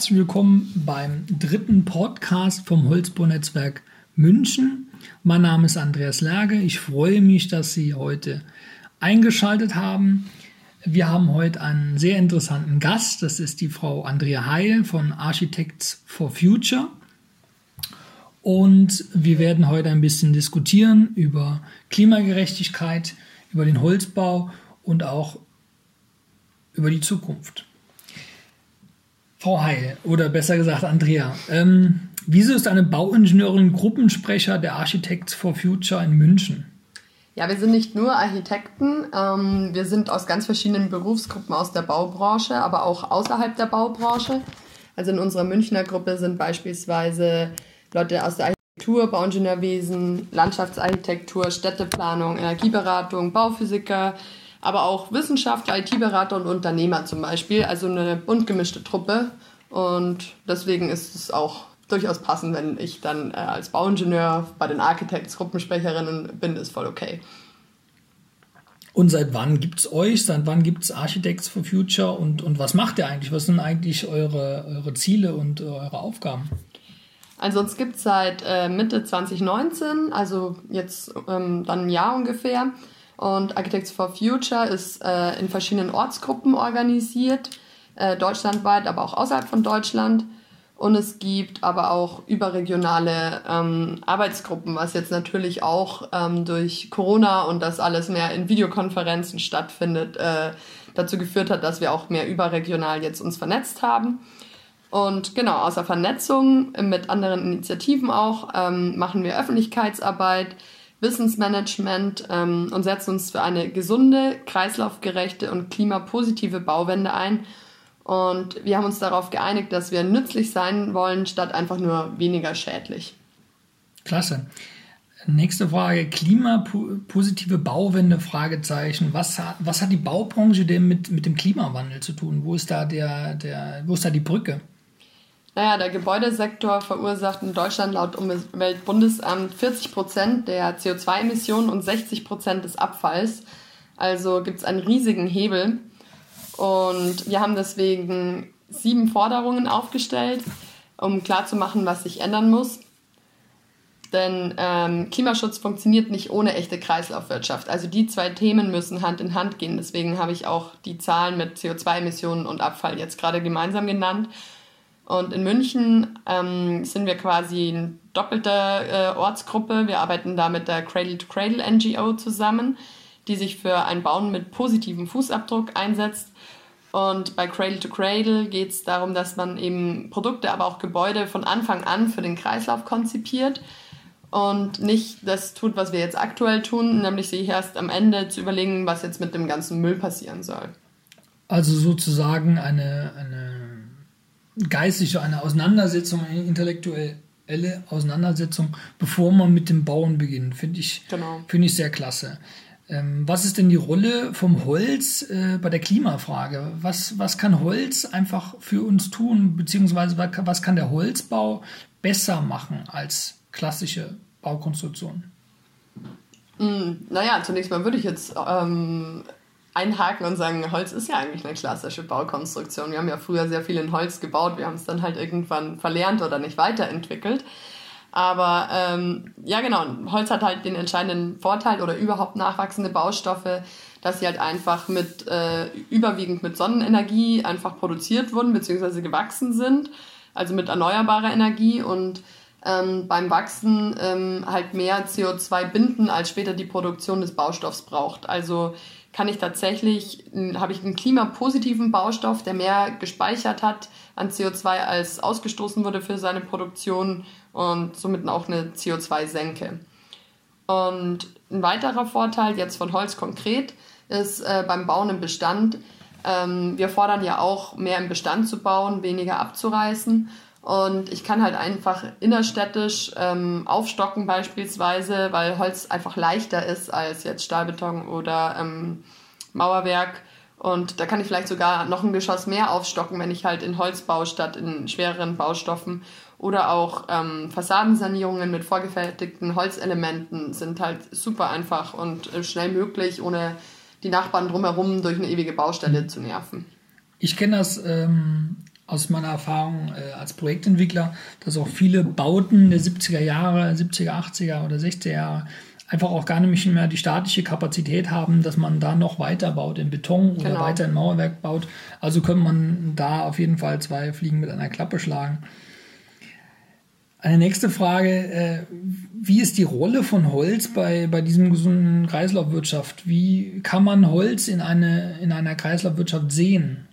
herzlich willkommen beim dritten Podcast vom Holzbau-Netzwerk München. Mein Name ist Andreas Lerge. Ich freue mich, dass Sie heute eingeschaltet haben. Wir haben heute einen sehr interessanten Gast. Das ist die Frau Andrea Heil von Architects for Future. Und wir werden heute ein bisschen diskutieren über Klimagerechtigkeit, über den Holzbau und auch über die Zukunft. Frau Heil, oder besser gesagt Andrea, ähm, wieso ist eine Bauingenieurin Gruppensprecher der Architects for Future in München? Ja, wir sind nicht nur Architekten, ähm, wir sind aus ganz verschiedenen Berufsgruppen aus der Baubranche, aber auch außerhalb der Baubranche. Also in unserer Münchner Gruppe sind beispielsweise Leute aus der Architektur, Bauingenieurwesen, Landschaftsarchitektur, Städteplanung, Energieberatung, Bauphysiker, aber auch Wissenschaftler, IT-Berater und Unternehmer zum Beispiel. Also eine bunt gemischte Truppe. Und deswegen ist es auch durchaus passend, wenn ich dann äh, als Bauingenieur bei den Architects Gruppensprecherinnen bin, ist voll okay. Und seit wann gibt es euch? Seit wann gibt es Architects for Future? Und, und was macht ihr eigentlich? Was sind eigentlich eure, eure Ziele und eure Aufgaben? Also uns gibt es seit äh, Mitte 2019, also jetzt ähm, dann ein Jahr ungefähr. Und Architects for Future ist äh, in verschiedenen Ortsgruppen organisiert, äh, deutschlandweit, aber auch außerhalb von Deutschland. Und es gibt aber auch überregionale ähm, Arbeitsgruppen, was jetzt natürlich auch ähm, durch Corona und das alles mehr in Videokonferenzen stattfindet, äh, dazu geführt hat, dass wir auch mehr überregional jetzt uns vernetzt haben. Und genau, außer Vernetzung mit anderen Initiativen auch, ähm, machen wir Öffentlichkeitsarbeit, Wissensmanagement ähm, und setzen uns für eine gesunde, kreislaufgerechte und klimapositive Bauwende ein. Und wir haben uns darauf geeinigt, dass wir nützlich sein wollen, statt einfach nur weniger schädlich. Klasse. Nächste Frage, klimapositive Bauwende, Fragezeichen. Was, hat, was hat die Baubranche denn mit, mit dem Klimawandel zu tun? Wo ist da, der, der, wo ist da die Brücke? Naja, der Gebäudesektor verursacht in Deutschland laut Umweltbundesamt 40 Prozent der CO2-Emissionen und 60 Prozent des Abfalls. Also gibt es einen riesigen Hebel. Und wir haben deswegen sieben Forderungen aufgestellt, um klarzumachen, was sich ändern muss. Denn ähm, Klimaschutz funktioniert nicht ohne echte Kreislaufwirtschaft. Also die zwei Themen müssen Hand in Hand gehen. Deswegen habe ich auch die Zahlen mit CO2-Emissionen und Abfall jetzt gerade gemeinsam genannt. Und in München ähm, sind wir quasi eine doppelte äh, Ortsgruppe. Wir arbeiten da mit der Cradle to Cradle NGO zusammen, die sich für ein Bauen mit positivem Fußabdruck einsetzt. Und bei Cradle to Cradle geht es darum, dass man eben Produkte, aber auch Gebäude von Anfang an für den Kreislauf konzipiert und nicht das tut, was wir jetzt aktuell tun, nämlich sich erst am Ende zu überlegen, was jetzt mit dem ganzen Müll passieren soll. Also sozusagen eine, eine geistige, eine Auseinandersetzung, eine intellektuelle Auseinandersetzung, bevor man mit dem Bauen beginnt. Finde ich, genau. Find ich sehr klasse. Ähm, was ist denn die Rolle vom Holz äh, bei der Klimafrage? Was, was kann Holz einfach für uns tun, beziehungsweise was kann der Holzbau besser machen als klassische Baukonstruktionen? Mm, naja, zunächst mal würde ich jetzt ähm, einhaken und sagen, Holz ist ja eigentlich eine klassische Baukonstruktion. Wir haben ja früher sehr viel in Holz gebaut, wir haben es dann halt irgendwann verlernt oder nicht weiterentwickelt. Aber ähm, ja, genau, Holz hat halt den entscheidenden Vorteil oder überhaupt nachwachsende Baustoffe, dass sie halt einfach mit äh, überwiegend mit Sonnenenergie einfach produziert wurden bzw. gewachsen sind, also mit erneuerbarer Energie und ähm, beim Wachsen ähm, halt mehr CO2 binden, als später die Produktion des Baustoffs braucht. Also kann ich tatsächlich, habe ich einen klimapositiven Baustoff, der mehr gespeichert hat an CO2 als ausgestoßen wurde für seine Produktion und somit auch eine CO2-Senke. Und ein weiterer Vorteil jetzt von Holz konkret ist äh, beim Bauen im Bestand, ähm, wir fordern ja auch mehr im Bestand zu bauen, weniger abzureißen. Und ich kann halt einfach innerstädtisch ähm, aufstocken beispielsweise, weil Holz einfach leichter ist als jetzt Stahlbeton oder ähm, Mauerwerk. Und da kann ich vielleicht sogar noch ein Geschoss mehr aufstocken, wenn ich halt in Holz baue statt in schwereren Baustoffen. Oder auch ähm, Fassadensanierungen mit vorgefertigten Holzelementen sind halt super einfach und äh, schnell möglich, ohne die Nachbarn drumherum durch eine ewige Baustelle zu nerven. Ich kenne das ähm, aus meiner Erfahrung äh, als Projektentwickler, dass auch viele Bauten der 70er Jahre, 70er, 80er oder 60er Jahre einfach auch gar nicht mehr die staatliche Kapazität haben, dass man da noch weiter baut in Beton oder genau. weiter in Mauerwerk baut. Also könnte man da auf jeden Fall zwei Fliegen mit einer Klappe schlagen. Eine nächste Frage, äh, wie ist die Rolle von Holz bei, bei diesem gesunden Kreislaufwirtschaft? Wie kann man Holz in, eine, in einer Kreislaufwirtschaft sehen?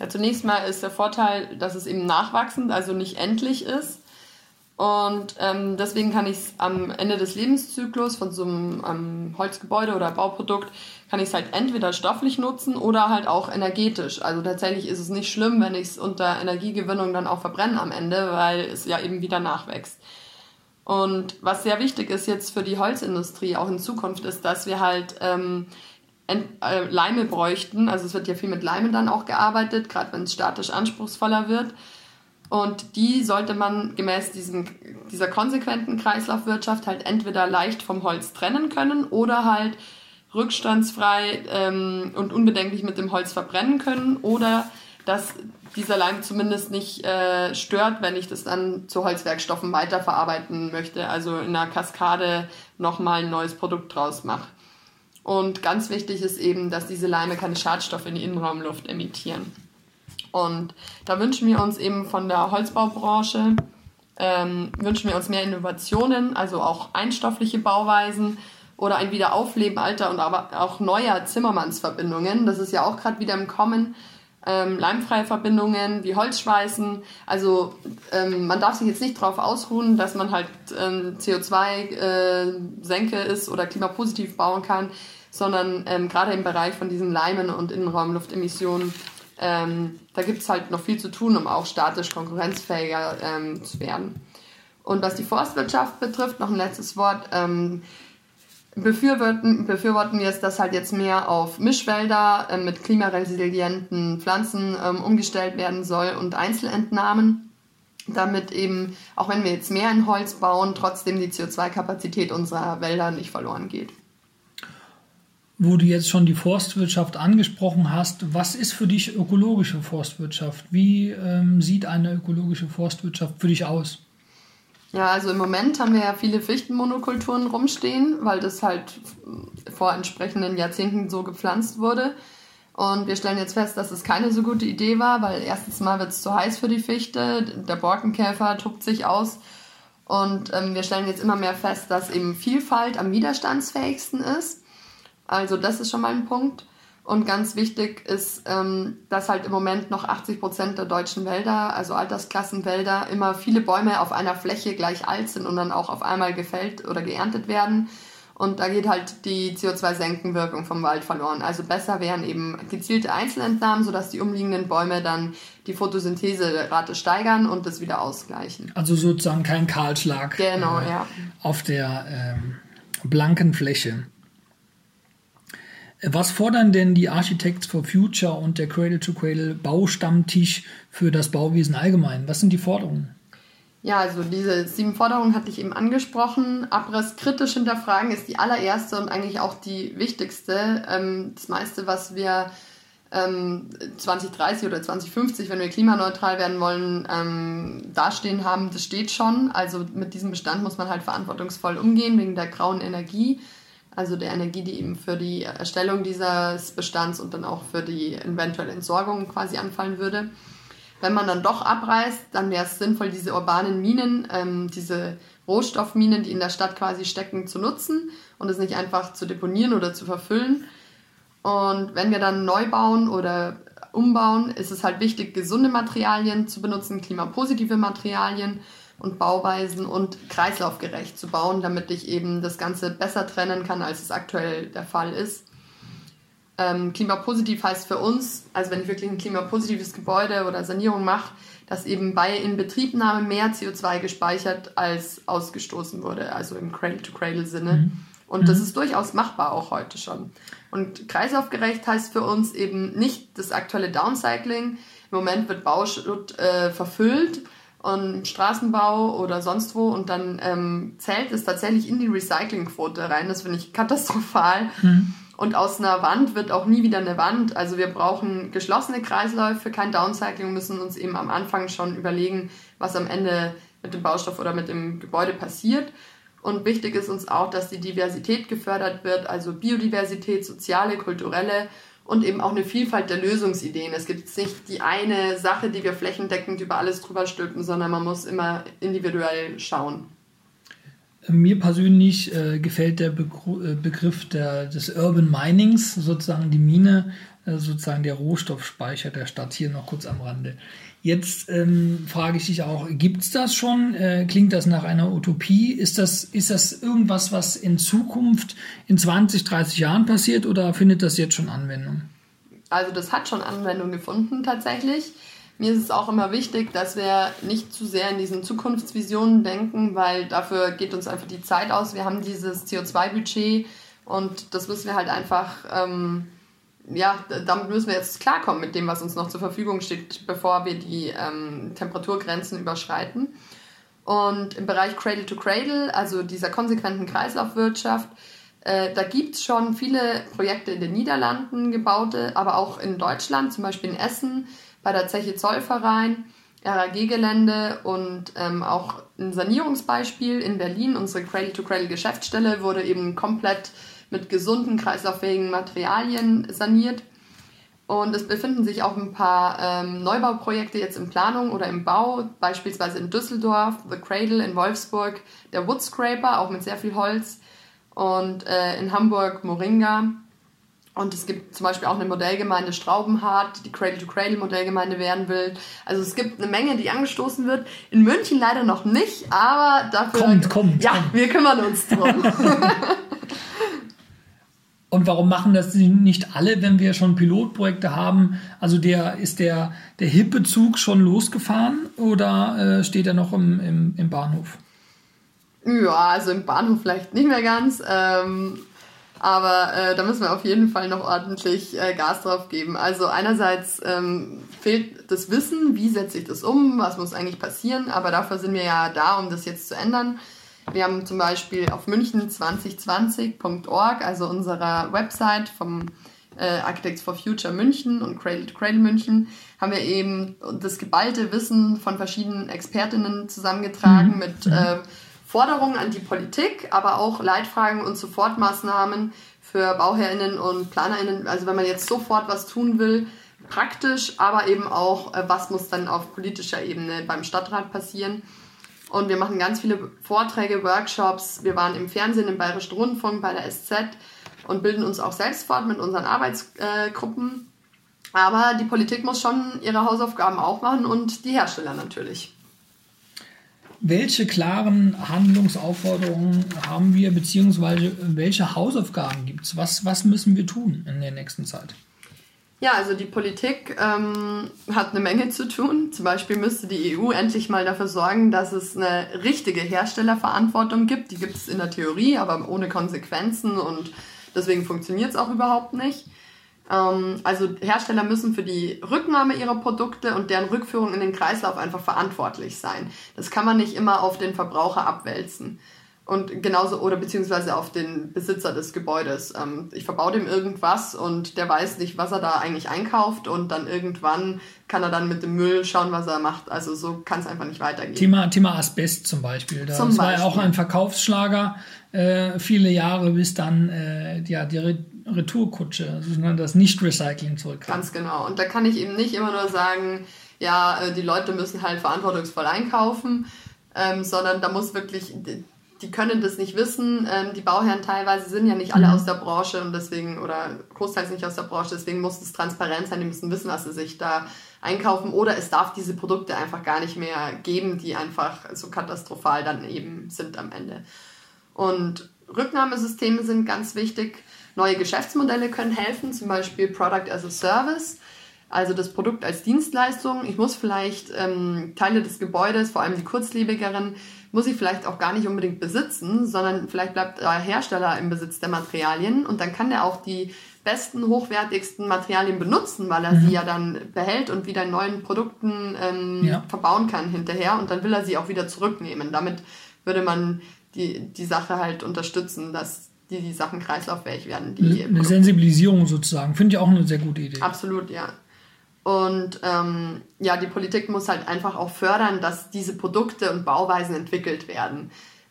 Ja, zunächst mal ist der Vorteil, dass es eben nachwachsend, also nicht endlich ist. Und ähm, deswegen kann ich es am Ende des Lebenszyklus von so einem ähm, Holzgebäude oder Bauprodukt, kann ich es halt entweder stofflich nutzen oder halt auch energetisch. Also tatsächlich ist es nicht schlimm, wenn ich es unter Energiegewinnung dann auch verbrenne am Ende, weil es ja eben wieder nachwächst. Und was sehr wichtig ist jetzt für die Holzindustrie auch in Zukunft, ist, dass wir halt ähm, äh, Leime bräuchten. Also es wird ja viel mit Leime dann auch gearbeitet, gerade wenn es statisch anspruchsvoller wird. Und die sollte man gemäß diesem, dieser konsequenten Kreislaufwirtschaft halt entweder leicht vom Holz trennen können oder halt rückstandsfrei ähm, und unbedenklich mit dem Holz verbrennen können oder dass dieser Leim zumindest nicht äh, stört, wenn ich das dann zu Holzwerkstoffen weiterverarbeiten möchte, also in einer Kaskade nochmal ein neues Produkt draus mache. Und ganz wichtig ist eben, dass diese Leime keine Schadstoffe in die Innenraumluft emittieren. Und da wünschen wir uns eben von der Holzbaubranche, ähm, wünschen wir uns mehr Innovationen, also auch einstoffliche Bauweisen oder ein Wiederaufleben alter und aber auch neuer Zimmermannsverbindungen. Das ist ja auch gerade wieder im Kommen. Ähm, leimfreie Verbindungen wie Holzschweißen. Also ähm, man darf sich jetzt nicht darauf ausruhen, dass man halt ähm, CO2-Senke äh, ist oder klimapositiv bauen kann sondern ähm, gerade im Bereich von diesen Leimen und Innenraumluftemissionen, ähm, da gibt es halt noch viel zu tun, um auch statisch konkurrenzfähiger ähm, zu werden. Und was die Forstwirtschaft betrifft, noch ein letztes Wort, ähm, befürworten, befürworten wir es, dass halt jetzt mehr auf Mischwälder äh, mit klimaresilienten Pflanzen ähm, umgestellt werden soll und Einzelentnahmen, damit eben, auch wenn wir jetzt mehr in Holz bauen, trotzdem die CO2-Kapazität unserer Wälder nicht verloren geht wo du jetzt schon die Forstwirtschaft angesprochen hast, was ist für dich ökologische Forstwirtschaft? Wie ähm, sieht eine ökologische Forstwirtschaft für dich aus? Ja, also im Moment haben wir ja viele Fichtenmonokulturen rumstehen, weil das halt vor entsprechenden Jahrzehnten so gepflanzt wurde. Und wir stellen jetzt fest, dass es keine so gute Idee war, weil erstens mal wird es zu heiß für die Fichte, der Borkenkäfer tobt sich aus. Und ähm, wir stellen jetzt immer mehr fest, dass eben Vielfalt am widerstandsfähigsten ist. Also das ist schon mal ein Punkt. Und ganz wichtig ist, ähm, dass halt im Moment noch 80 Prozent der deutschen Wälder, also Altersklassenwälder, immer viele Bäume auf einer Fläche gleich alt sind und dann auch auf einmal gefällt oder geerntet werden. Und da geht halt die CO2-Senkenwirkung vom Wald verloren. Also besser wären eben gezielte Einzelentnahmen, sodass die umliegenden Bäume dann die Photosyntheserate steigern und das wieder ausgleichen. Also sozusagen kein Kahlschlag genau, äh, ja. auf der ähm, blanken Fläche. Was fordern denn die Architects for Future und der Cradle to Cradle Baustammtisch für das Bauwesen allgemein? Was sind die Forderungen? Ja, also diese sieben Forderungen hatte ich eben angesprochen. Abriss kritisch hinterfragen ist die allererste und eigentlich auch die wichtigste. Ähm, das meiste, was wir 2030 ähm, oder 2050, wenn wir klimaneutral werden wollen, ähm, dastehen haben, das steht schon. Also mit diesem Bestand muss man halt verantwortungsvoll umgehen wegen der grauen Energie also der Energie, die eben für die Erstellung dieses Bestands und dann auch für die eventuelle Entsorgung quasi anfallen würde. Wenn man dann doch abreißt, dann wäre es sinnvoll, diese urbanen Minen, ähm, diese Rohstoffminen, die in der Stadt quasi stecken, zu nutzen und es nicht einfach zu deponieren oder zu verfüllen. Und wenn wir dann neu bauen oder umbauen, ist es halt wichtig, gesunde Materialien zu benutzen, klimapositive Materialien und Bauweisen und kreislaufgerecht zu bauen, damit ich eben das Ganze besser trennen kann, als es aktuell der Fall ist. Ähm, klimapositiv heißt für uns, also wenn ich wirklich ein klimapositives Gebäude oder Sanierung mache, dass eben bei Inbetriebnahme mehr CO2 gespeichert als ausgestoßen wurde, also im Cradle-to-Cradle-Sinne. Mhm. Und das mhm. ist durchaus machbar auch heute schon. Und kreislaufgerecht heißt für uns eben nicht das aktuelle Downcycling. Im Moment wird Bauschutt äh, verfüllt und Straßenbau oder sonst wo und dann ähm, zählt es tatsächlich in die Recyclingquote rein. Das finde ich katastrophal. Mhm. Und aus einer Wand wird auch nie wieder eine Wand. Also wir brauchen geschlossene Kreisläufe, kein Downcycling, müssen uns eben am Anfang schon überlegen, was am Ende mit dem Baustoff oder mit dem Gebäude passiert. Und wichtig ist uns auch, dass die Diversität gefördert wird, also Biodiversität, soziale, kulturelle und eben auch eine Vielfalt der Lösungsideen. Es gibt nicht die eine Sache, die wir flächendeckend über alles drüber stülpen, sondern man muss immer individuell schauen. Mir persönlich äh, gefällt der Begr äh, Begriff der, des Urban Minings, sozusagen die Mine, äh, sozusagen der Rohstoffspeicher der Stadt, hier noch kurz am Rande. Jetzt ähm, frage ich dich auch, gibt es das schon? Äh, klingt das nach einer Utopie? Ist das, ist das irgendwas, was in Zukunft in 20, 30 Jahren passiert oder findet das jetzt schon Anwendung? Also das hat schon Anwendung gefunden tatsächlich. Mir ist es auch immer wichtig, dass wir nicht zu sehr in diesen Zukunftsvisionen denken, weil dafür geht uns einfach die Zeit aus. Wir haben dieses CO2-Budget und das müssen wir halt einfach, ähm, ja, damit müssen wir jetzt klarkommen mit dem, was uns noch zur Verfügung steht, bevor wir die ähm, Temperaturgrenzen überschreiten. Und im Bereich Cradle to Cradle, also dieser konsequenten Kreislaufwirtschaft, äh, da gibt es schon viele Projekte in den Niederlanden gebaute, aber auch in Deutschland, zum Beispiel in Essen bei der Zeche Zollverein, RAG-Gelände und ähm, auch ein Sanierungsbeispiel in Berlin. Unsere Cradle-to-Cradle-Geschäftsstelle wurde eben komplett mit gesunden, kreislauffähigen Materialien saniert. Und es befinden sich auch ein paar ähm, Neubauprojekte jetzt in Planung oder im Bau, beispielsweise in Düsseldorf, The Cradle, in Wolfsburg, der Woodscraper, auch mit sehr viel Holz, und äh, in Hamburg Moringa. Und es gibt zum Beispiel auch eine Modellgemeinde Straubenhardt, die Cradle-to-Cradle-Modellgemeinde werden will. Also es gibt eine Menge, die angestoßen wird. In München leider noch nicht, aber dafür... Kommt, kommt. Ja, kommt. wir kümmern uns drum. Und warum machen das nicht alle, wenn wir schon Pilotprojekte haben? Also der ist der, der hippe Zug schon losgefahren oder äh, steht er noch im, im, im Bahnhof? Ja, also im Bahnhof vielleicht nicht mehr ganz. Ähm, aber äh, da müssen wir auf jeden Fall noch ordentlich äh, Gas drauf geben. Also einerseits ähm, fehlt das Wissen, wie setze ich das um, was muss eigentlich passieren, aber dafür sind wir ja da, um das jetzt zu ändern. Wir haben zum Beispiel auf münchen2020.org, also unserer Website vom äh, Architects for Future München und Cradle to Cradle München, haben wir eben das geballte Wissen von verschiedenen Expertinnen zusammengetragen mhm. mit äh, Forderungen an die Politik, aber auch Leitfragen und Sofortmaßnahmen für BauherrInnen und PlanerInnen. Also wenn man jetzt sofort was tun will, praktisch, aber eben auch, äh, was muss dann auf politischer Ebene beim Stadtrat passieren. Und wir machen ganz viele Vorträge, Workshops. Wir waren im Fernsehen, im Bayerischen Rundfunk, bei der SZ und bilden uns auch selbst fort mit unseren Arbeitsgruppen. Aber die Politik muss schon ihre Hausaufgaben auch machen und die Hersteller natürlich. Welche klaren Handlungsaufforderungen haben wir, beziehungsweise welche Hausaufgaben gibt es? Was, was müssen wir tun in der nächsten Zeit? Ja, also die Politik ähm, hat eine Menge zu tun. Zum Beispiel müsste die EU endlich mal dafür sorgen, dass es eine richtige Herstellerverantwortung gibt. Die gibt es in der Theorie, aber ohne Konsequenzen und deswegen funktioniert es auch überhaupt nicht. Ähm, also Hersteller müssen für die Rücknahme ihrer Produkte und deren Rückführung in den Kreislauf einfach verantwortlich sein. Das kann man nicht immer auf den Verbraucher abwälzen. Und genauso, oder beziehungsweise auf den Besitzer des Gebäudes. Ähm, ich verbaue dem irgendwas und der weiß nicht, was er da eigentlich einkauft und dann irgendwann kann er dann mit dem Müll schauen, was er macht. Also so kann es einfach nicht weitergehen. Thema, Thema Asbest zum Beispiel. Das zum war ja auch ein Verkaufsschlager äh, viele Jahre, bis dann äh, ja, die Retourkutsche, sondern das Nicht-Recycling zurückkam. Ganz genau. Und da kann ich eben nicht immer nur sagen, ja, äh, die Leute müssen halt verantwortungsvoll einkaufen, ähm, sondern da muss wirklich, die können das nicht wissen. Ähm, die Bauherren teilweise sind ja nicht alle mhm. aus der Branche und deswegen, oder großteils nicht aus der Branche, deswegen muss es transparent sein, die müssen wissen, was sie sich da einkaufen oder es darf diese Produkte einfach gar nicht mehr geben, die einfach so katastrophal dann eben sind am Ende. Und Rücknahmesysteme sind ganz wichtig. Neue Geschäftsmodelle können helfen, zum Beispiel Product as a Service, also das Produkt als Dienstleistung. Ich muss vielleicht ähm, Teile des Gebäudes, vor allem die kurzlebigeren, muss ich vielleicht auch gar nicht unbedingt besitzen, sondern vielleicht bleibt der Hersteller im Besitz der Materialien und dann kann er auch die besten, hochwertigsten Materialien benutzen, weil er mhm. sie ja dann behält und wieder in neuen Produkten ähm, ja. verbauen kann hinterher und dann will er sie auch wieder zurücknehmen. Damit würde man die, die Sache halt unterstützen, dass die, die Sachen kreislauffähig werden. Die eine Sensibilisierung sozusagen, finde ich auch eine sehr gute Idee. Absolut, ja. Und ähm, ja, die Politik muss halt einfach auch fördern, dass diese Produkte und Bauweisen entwickelt werden.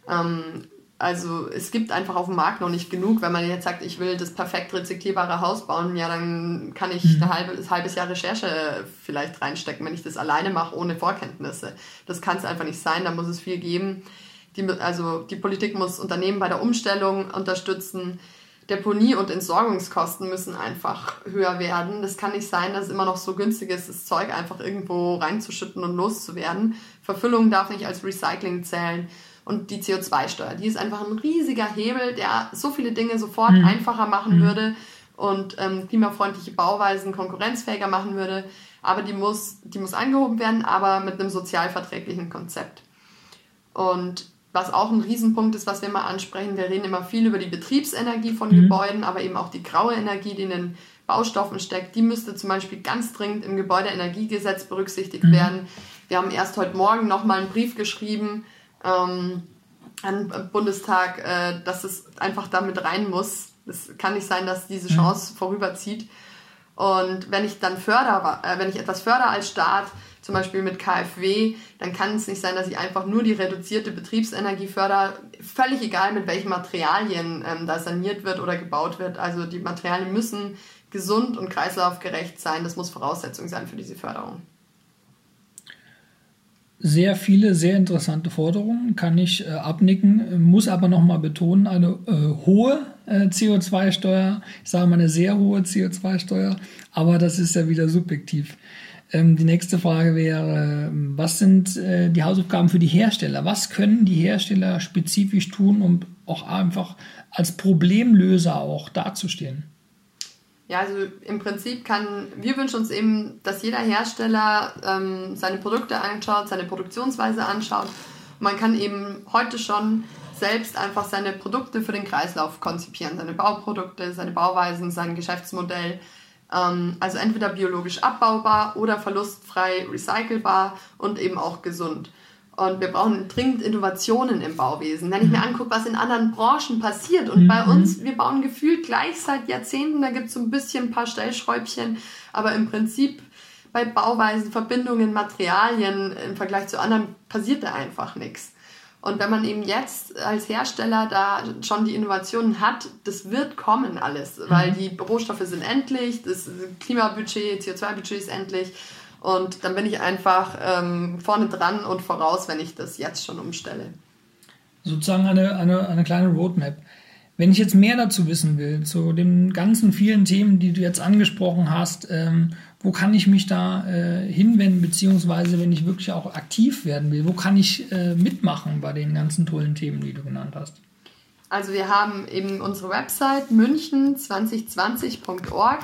Ähm, also es gibt einfach auf dem Markt noch nicht genug. Wenn man jetzt sagt, ich will das perfekt rezyklierbare Haus bauen, ja, dann kann ich mhm. ein halbes, halbes Jahr Recherche vielleicht reinstecken, wenn ich das alleine mache, ohne Vorkenntnisse. Das kann es einfach nicht sein, da muss es viel geben. Die, also die Politik muss Unternehmen bei der Umstellung unterstützen. Deponie- und Entsorgungskosten müssen einfach höher werden. Das kann nicht sein, dass es immer noch so günstig ist, das Zeug einfach irgendwo reinzuschütten und loszuwerden. Verfüllung darf nicht als Recycling zählen. Und die CO2-Steuer, die ist einfach ein riesiger Hebel, der so viele Dinge sofort mhm. einfacher machen mhm. würde und ähm, klimafreundliche Bauweisen konkurrenzfähiger machen würde. Aber die muss, die muss angehoben werden, aber mit einem sozialverträglichen Konzept. Und was auch ein Riesenpunkt ist, was wir mal ansprechen, wir reden immer viel über die Betriebsenergie von mhm. Gebäuden, aber eben auch die graue Energie, die in den Baustoffen steckt, die müsste zum Beispiel ganz dringend im Gebäudeenergiegesetz berücksichtigt mhm. werden. Wir haben erst heute Morgen nochmal einen Brief geschrieben ähm, an den Bundestag, äh, dass es einfach damit rein muss. Es kann nicht sein, dass diese mhm. Chance mhm. vorüberzieht. Und wenn ich dann förder, äh, wenn ich etwas förder als Staat, zum Beispiel mit KfW, dann kann es nicht sein, dass ich einfach nur die reduzierte Betriebsenergie fördere, völlig egal mit welchen Materialien ähm, da saniert wird oder gebaut wird. Also die Materialien müssen gesund und kreislaufgerecht sein. Das muss Voraussetzung sein für diese Förderung sehr viele, sehr interessante Forderungen, kann ich äh, abnicken, muss aber nochmal betonen, eine äh, hohe äh, CO2-Steuer, ich sage mal eine sehr hohe CO2-Steuer, aber das ist ja wieder subjektiv. Ähm, die nächste Frage wäre, was sind äh, die Hausaufgaben für die Hersteller? Was können die Hersteller spezifisch tun, um auch einfach als Problemlöser auch dazustehen? Ja, also im Prinzip kann, wir wünschen uns eben, dass jeder Hersteller ähm, seine Produkte anschaut, seine Produktionsweise anschaut. man kann eben heute schon selbst einfach seine Produkte für den Kreislauf konzipieren, seine Bauprodukte, seine Bauweisen, sein Geschäftsmodell. Ähm, also entweder biologisch abbaubar oder verlustfrei recycelbar und eben auch gesund. Und wir brauchen dringend Innovationen im Bauwesen. Wenn ich mir mhm. angucke, was in anderen Branchen passiert und mhm. bei uns, wir bauen gefühlt gleich seit Jahrzehnten, da gibt es so ein bisschen ein paar Stellschräubchen, aber im Prinzip bei Bauweisen, Verbindungen, Materialien im Vergleich zu anderen passiert da einfach nichts. Und wenn man eben jetzt als Hersteller da schon die Innovationen hat, das wird kommen alles, weil mhm. die Rohstoffe sind endlich, das Klimabudget, CO2-Budget ist endlich und dann bin ich einfach ähm, vorne dran und voraus, wenn ich das jetzt schon umstelle. Sozusagen eine, eine, eine kleine Roadmap. Wenn ich jetzt mehr dazu wissen will, zu den ganzen vielen Themen, die du jetzt angesprochen hast, ähm, wo kann ich mich da äh, hinwenden, beziehungsweise wenn ich wirklich auch aktiv werden will, wo kann ich äh, mitmachen bei den ganzen tollen Themen, die du genannt hast? Also wir haben eben unsere Website münchen2020.org.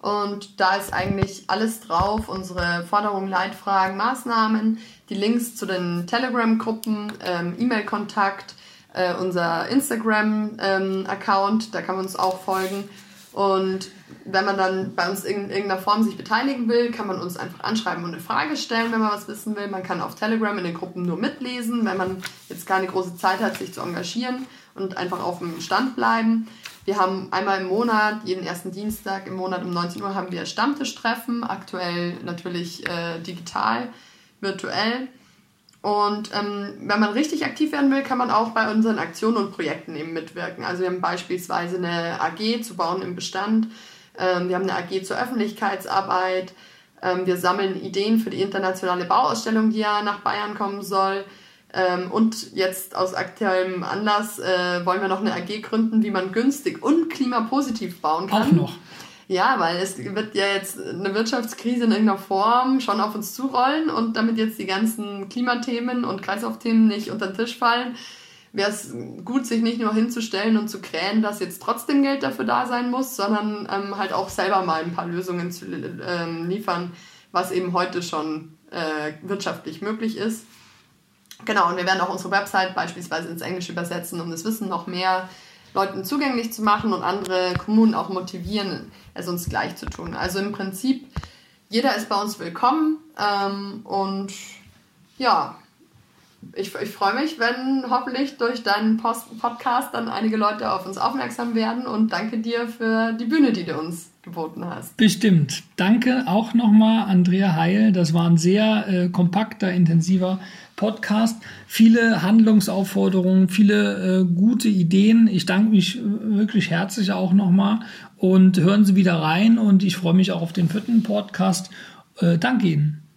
Und da ist eigentlich alles drauf, unsere Forderungen, Leitfragen, Maßnahmen, die Links zu den Telegram-Gruppen, ähm, E-Mail-Kontakt, äh, unser Instagram-Account, ähm, da kann man uns auch folgen. Und wenn man dann bei uns in irgendeiner Form sich beteiligen will, kann man uns einfach anschreiben und eine Frage stellen, wenn man was wissen will. Man kann auf Telegram in den Gruppen nur mitlesen, wenn man jetzt keine große Zeit hat, sich zu engagieren und einfach auf dem Stand bleiben. Wir haben einmal im Monat, jeden ersten Dienstag im Monat um 19 Uhr haben wir Stammtischtreffen, aktuell natürlich äh, digital, virtuell. Und ähm, wenn man richtig aktiv werden will, kann man auch bei unseren Aktionen und Projekten eben mitwirken. Also wir haben beispielsweise eine AG zu bauen im Bestand, wir haben eine AG zur Öffentlichkeitsarbeit, ähm, wir sammeln Ideen für die internationale Bauausstellung, die ja nach Bayern kommen soll. Ähm, und jetzt aus aktuellem Anlass äh, wollen wir noch eine AG gründen, wie man günstig und klimapositiv bauen kann. Auch noch. Ja, weil es wird ja jetzt eine Wirtschaftskrise in irgendeiner Form schon auf uns zurollen und damit jetzt die ganzen Klimathemen und Kreislaufthemen nicht unter den Tisch fallen, wäre es gut, sich nicht nur hinzustellen und zu krähen, dass jetzt trotzdem Geld dafür da sein muss, sondern ähm, halt auch selber mal ein paar Lösungen zu ähm, liefern, was eben heute schon äh, wirtschaftlich möglich ist. Genau, und wir werden auch unsere Website beispielsweise ins Englische übersetzen, um das Wissen noch mehr Leuten zugänglich zu machen und andere Kommunen auch motivieren, es uns gleich zu tun. Also im Prinzip, jeder ist bei uns willkommen ähm, und ja, ich, ich freue mich, wenn hoffentlich durch deinen Post Podcast dann einige Leute auf uns aufmerksam werden und danke dir für die Bühne, die du uns geboten hast. Bestimmt. Danke auch nochmal, Andrea Heil. Das war ein sehr äh, kompakter, intensiver Podcast. Viele Handlungsaufforderungen, viele äh, gute Ideen. Ich danke mich wirklich herzlich auch nochmal und hören Sie wieder rein und ich freue mich auch auf den vierten Podcast. Äh, danke Ihnen.